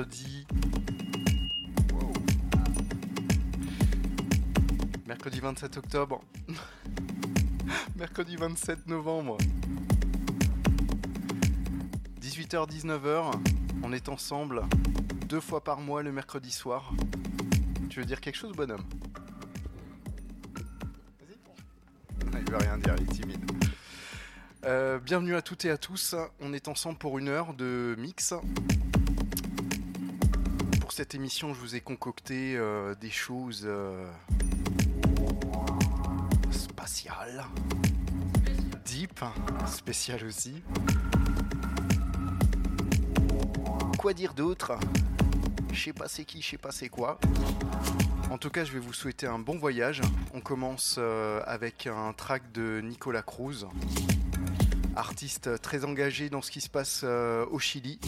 mercredi. Mercredi 27 octobre. mercredi 27 novembre. 18h-19h, on est ensemble deux fois par mois le mercredi soir. Tu veux dire quelque chose, bonhomme? Il veut rien dire, il est timide. Euh, bienvenue à toutes et à tous. On est ensemble pour une heure de mix. Cette émission, je vous ai concocté euh, des choses euh, spatiales, deep, spéciales aussi. Quoi dire d'autre? Je sais pas c'est qui, je sais pas c'est quoi. En tout cas, je vais vous souhaiter un bon voyage. On commence euh, avec un track de Nicolas Cruz, artiste très engagé dans ce qui se passe au Chili.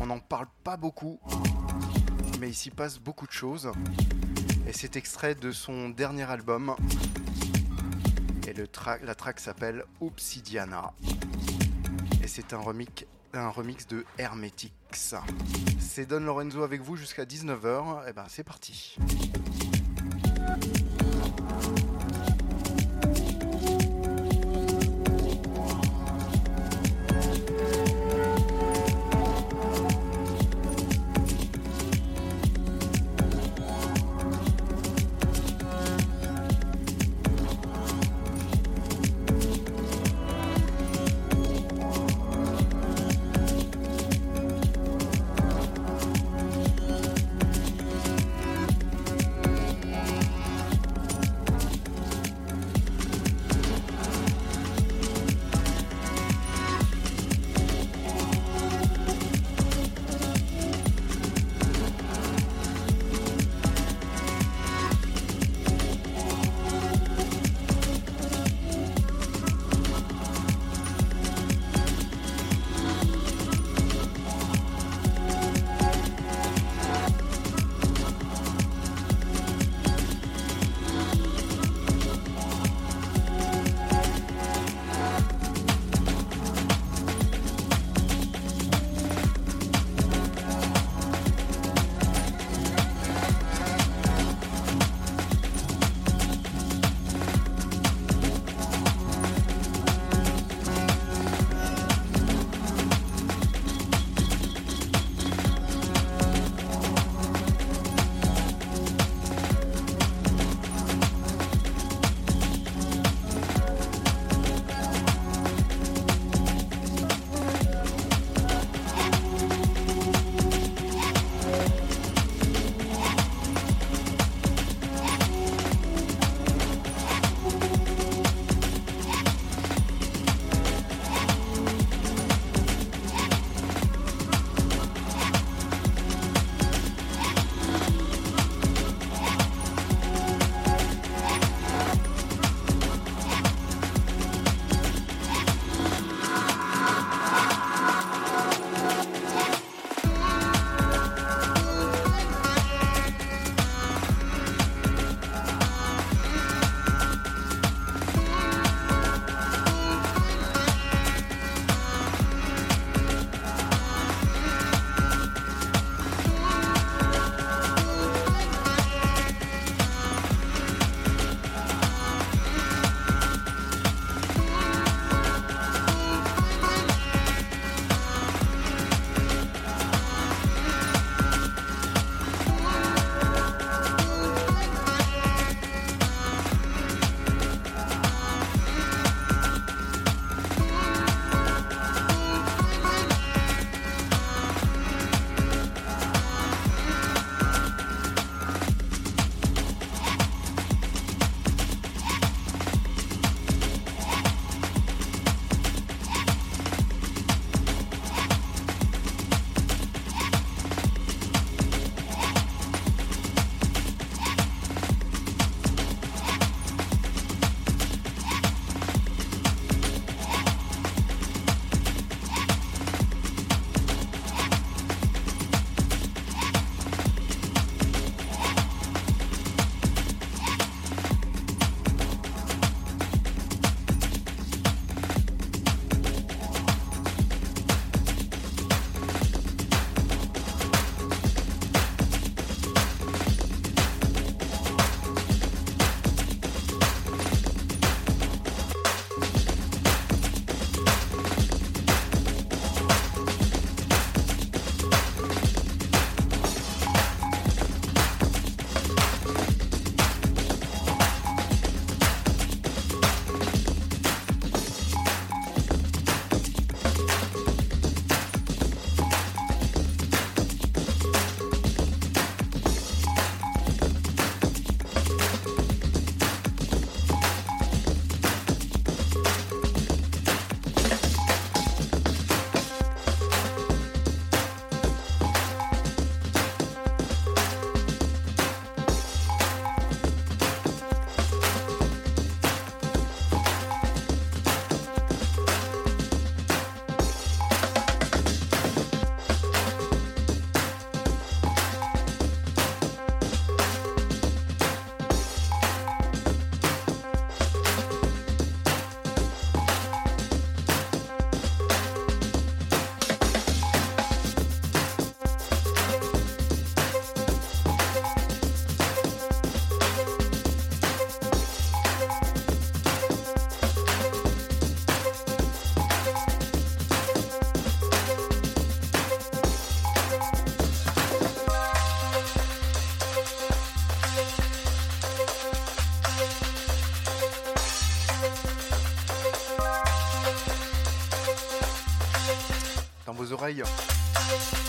On n'en parle pas beaucoup, mais il s'y passe beaucoup de choses. Et c'est extrait de son dernier album. Et le track, la track s'appelle Obsidiana. Et c'est un remix, un remix de Hermetix. C'est Don Lorenzo avec vous jusqu'à 19h. Et ben c'est parti.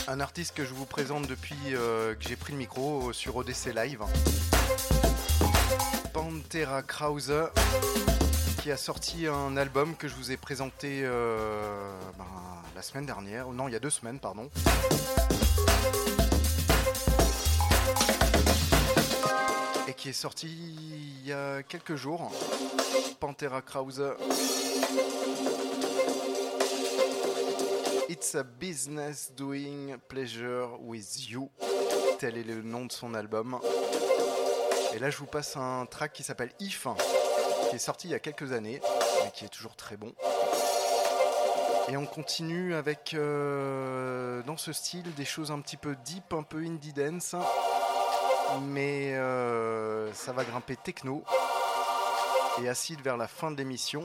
Un artiste que je vous présente depuis euh, que j'ai pris le micro sur ODC Live. Pantera Krause qui a sorti un album que je vous ai présenté euh, ben, la semaine dernière, non il y a deux semaines pardon. Et qui est sorti il y a quelques jours. Pantera Krause. It's a business doing pleasure with you. Tel est le nom de son album. Et là, je vous passe un track qui s'appelle If, qui est sorti il y a quelques années, mais qui est toujours très bon. Et on continue avec, euh, dans ce style, des choses un petit peu deep, un peu indie dance. Mais euh, ça va grimper techno et acide vers la fin de l'émission.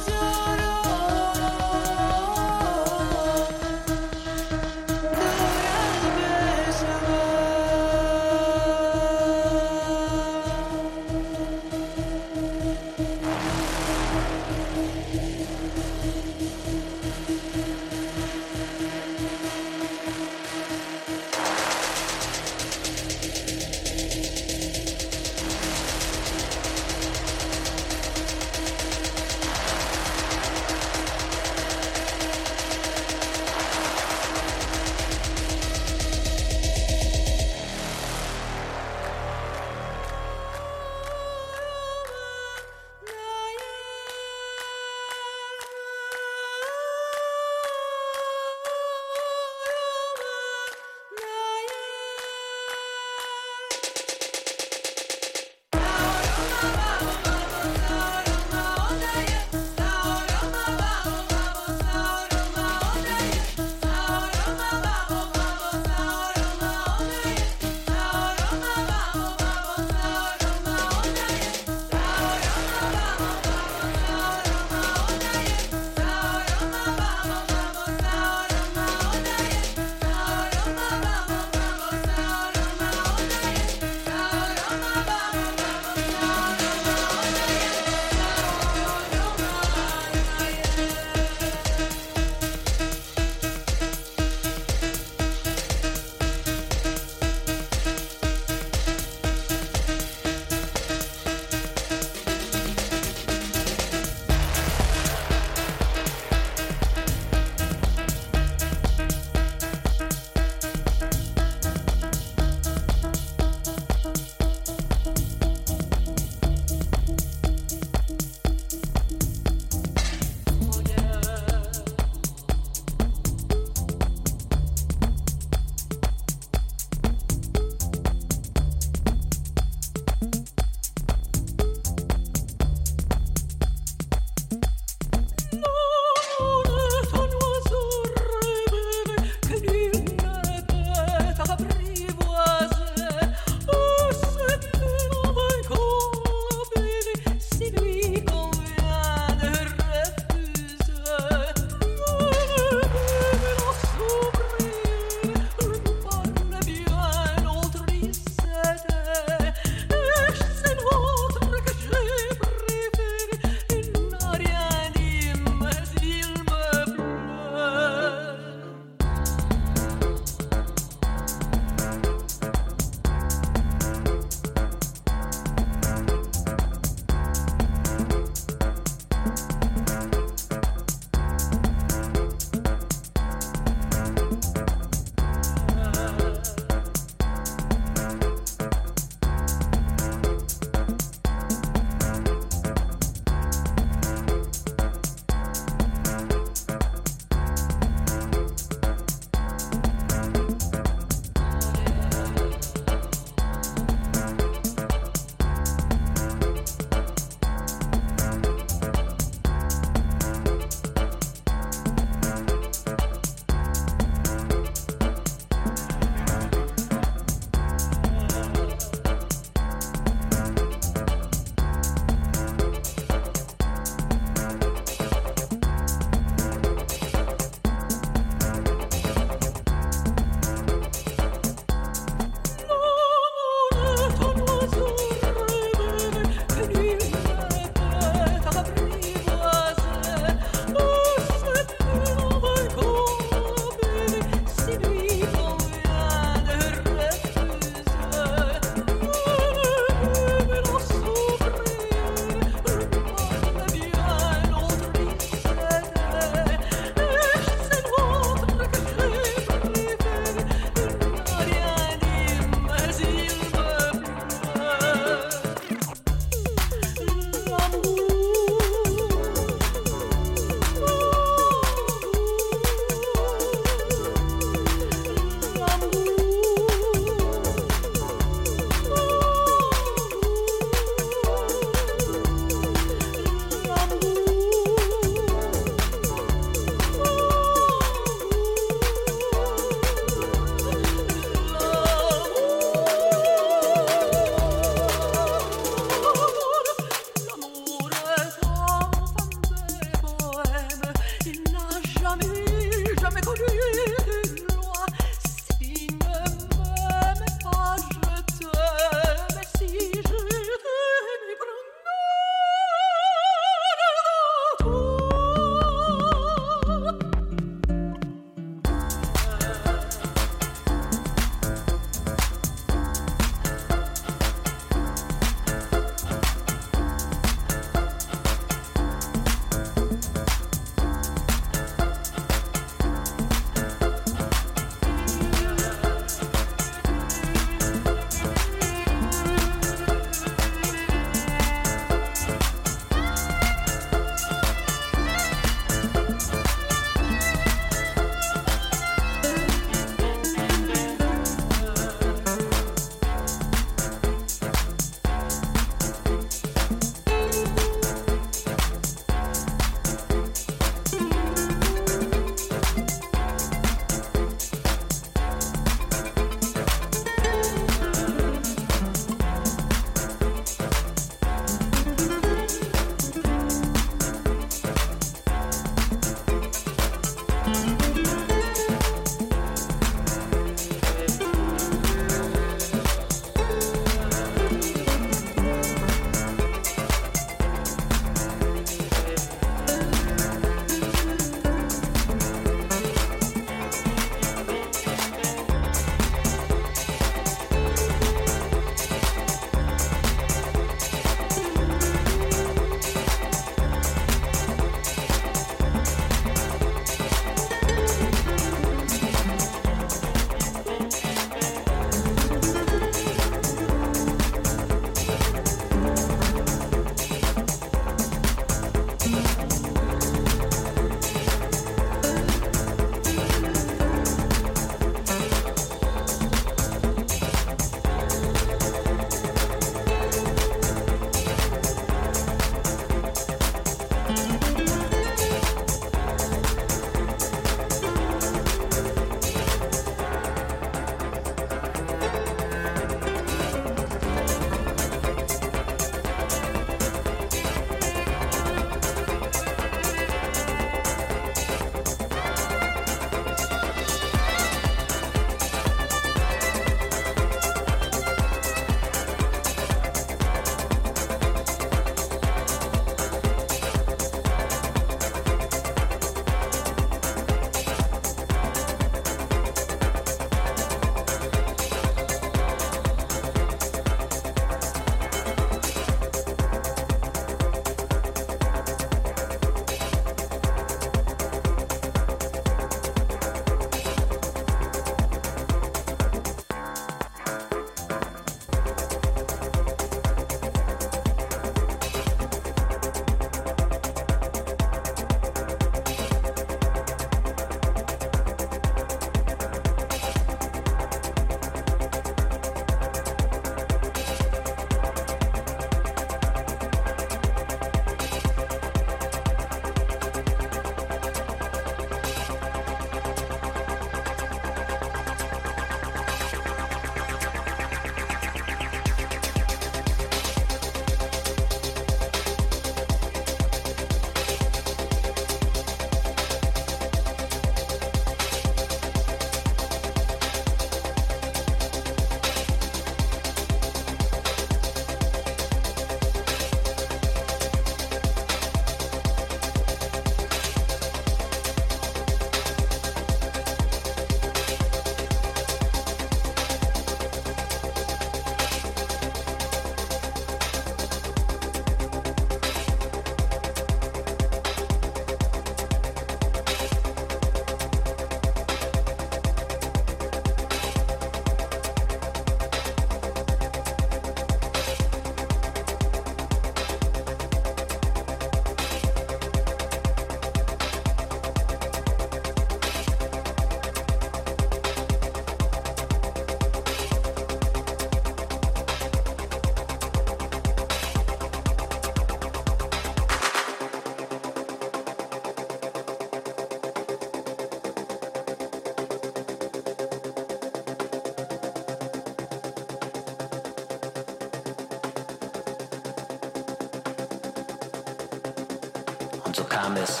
Kam es,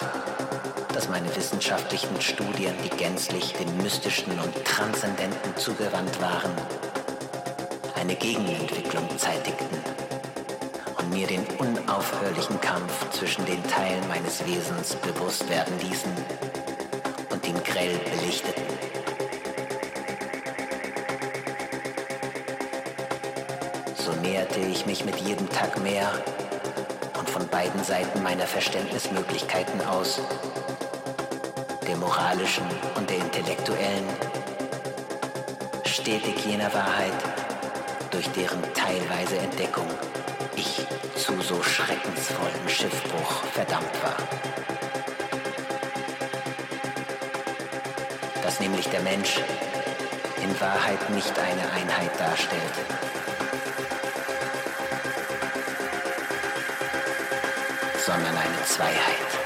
dass meine wissenschaftlichen Studien, die gänzlich dem Mystischen und Transzendenten zugewandt waren, eine Gegenentwicklung zeitigten und mir den unaufhörlichen Kampf zwischen den Teilen meines Wesens bewusst werden ließen und ihn grell belichteten. So näherte ich mich mit jedem Tag mehr beiden Seiten meiner Verständnismöglichkeiten aus der moralischen und der intellektuellen, stetig jener Wahrheit, durch deren teilweise Entdeckung ich zu so schreckensvollem Schiffbruch verdammt war. Dass nämlich der Mensch in Wahrheit nicht eine Einheit darstellt, sondern eine Zweiheit.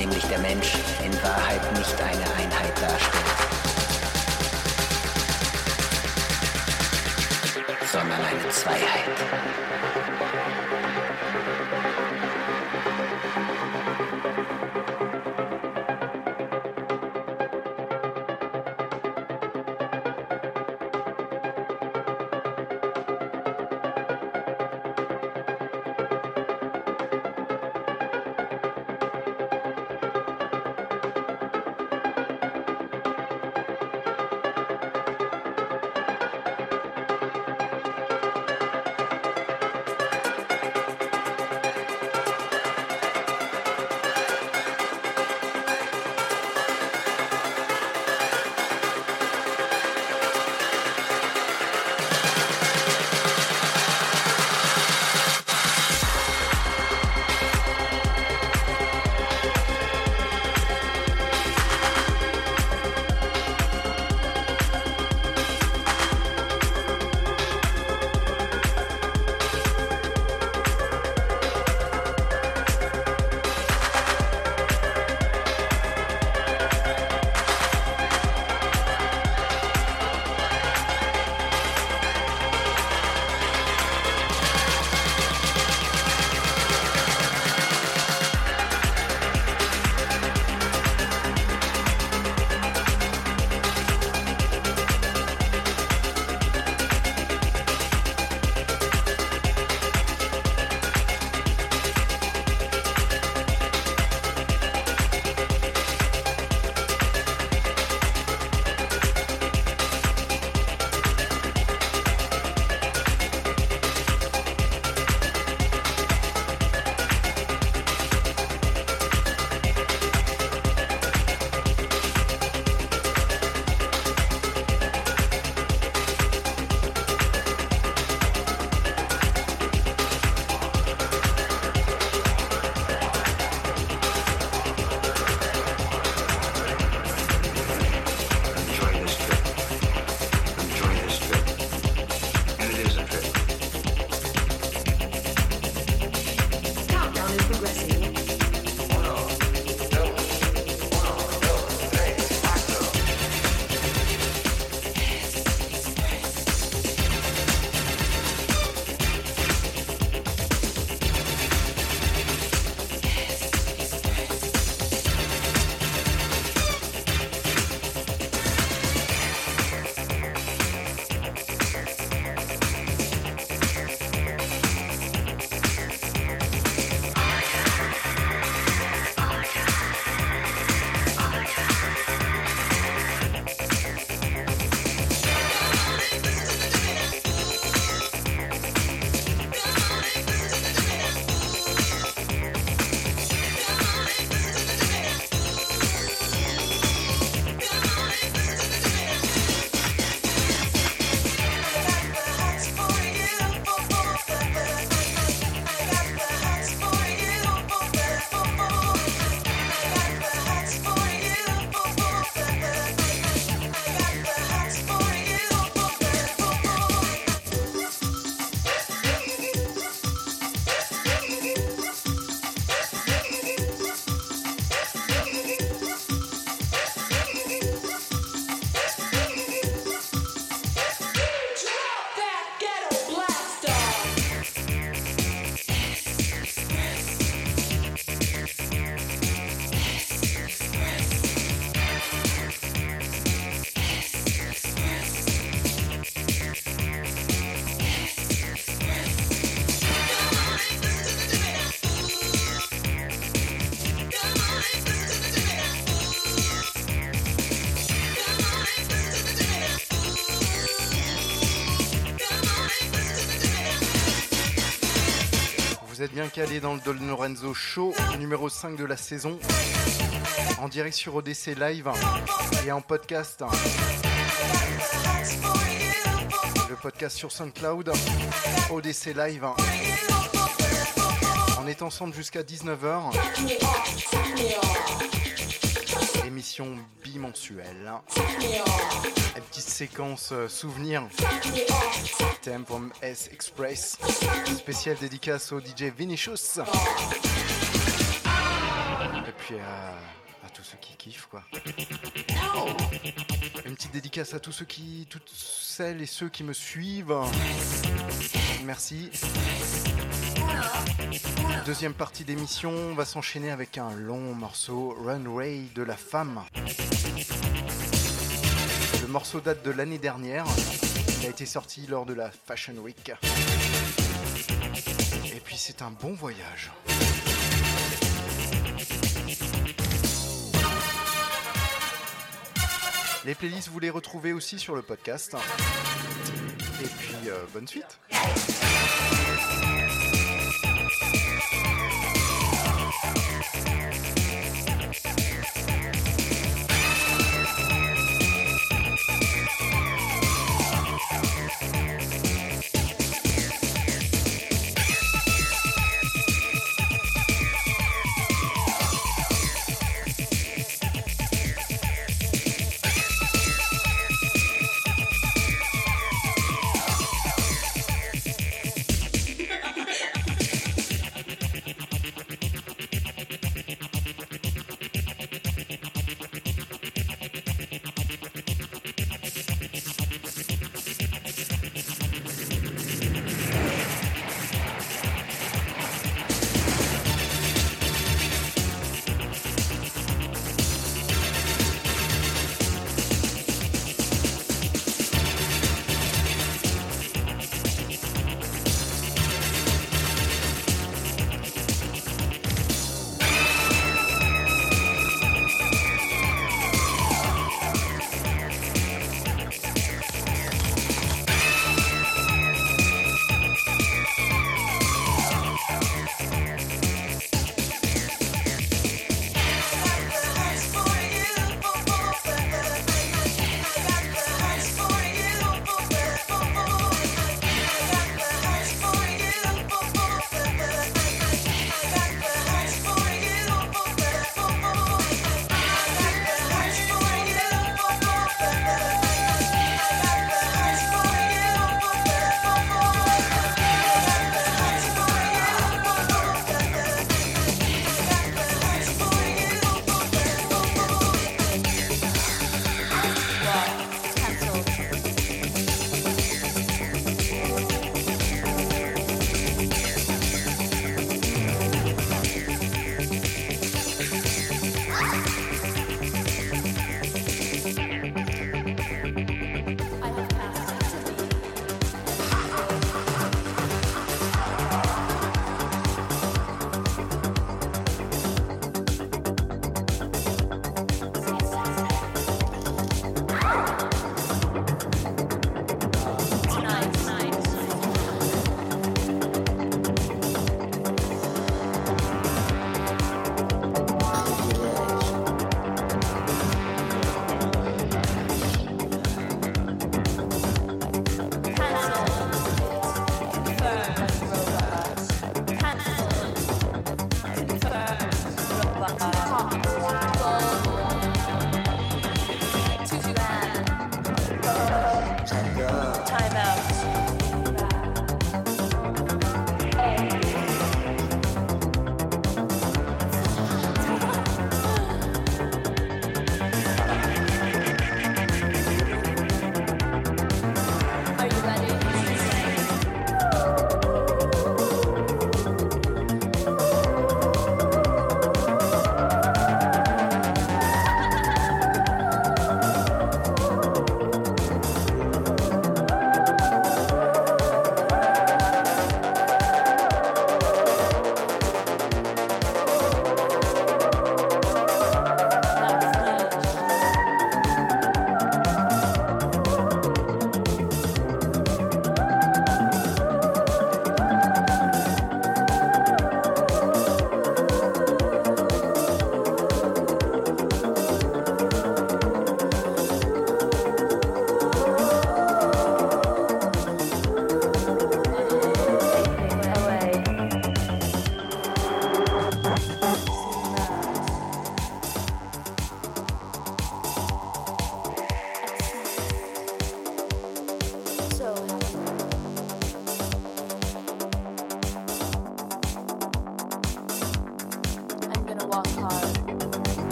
nämlich der Mensch in Wahrheit nicht eine Einheit darstellt, sondern eine Zweiheit. Bien calé dans le Don Lorenzo Show, numéro 5 de la saison, en direct sur ODC Live et en podcast. Le podcast sur SoundCloud, ODC Live. On est ensemble jusqu'à 19h. Émission bimensuelle. Une petite séquence euh, souvenir. Thème from S Express. Spécial dédicace au DJ Vinicius. Et puis à, à tous ceux qui kiffent quoi. Une petite dédicace à tous ceux qui, toutes celles et ceux qui me suivent. Merci. Deuxième partie d'émission, on va s'enchaîner avec un long morceau, Runway de la femme. Le morceau date de l'année dernière. Il a été sorti lors de la Fashion Week. Et puis c'est un bon voyage. Les playlists, vous les retrouvez aussi sur le podcast. Euh, bonne suite.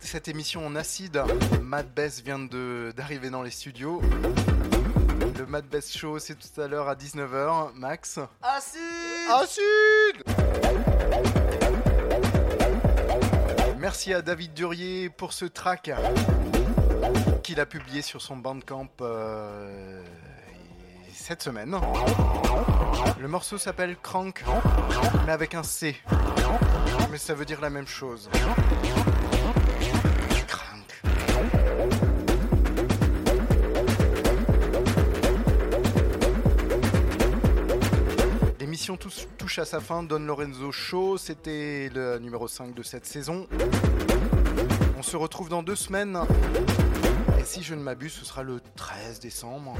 Cette, émission en acide. Mad Best vient de- d'arriver dans les studios. Le Mad Best Show, c'est tout à l'heure à 19h. Max Acide Acide Merci à David Durier pour ce track qu'il a publié sur son Bandcamp euh, cette semaine. Le morceau s'appelle Crank, mais avec un C. Mais ça veut dire la même chose. Touche à sa fin. Don Lorenzo Show, c'était le numéro 5 de cette saison. On se retrouve dans deux semaines. Et si je ne m'abuse, ce sera le 13 décembre.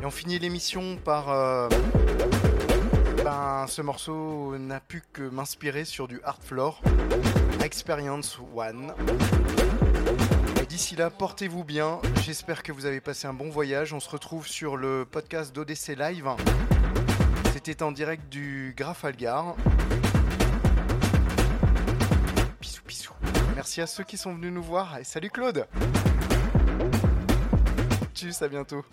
Et on finit l'émission par... euh, ben, ce morceau n'a pu que m'inspirer sur du Hard Floor. Experience One. D'ici là, portez-vous bien. J'espère que vous avez passé un bon voyage. On se retrouve sur le podcast d'ODC Live. C'était en direct du Grafalgar. Bisous, bisous. Merci à ceux qui sont venus nous voir. Et salut Claude. Tchuss, à bientôt.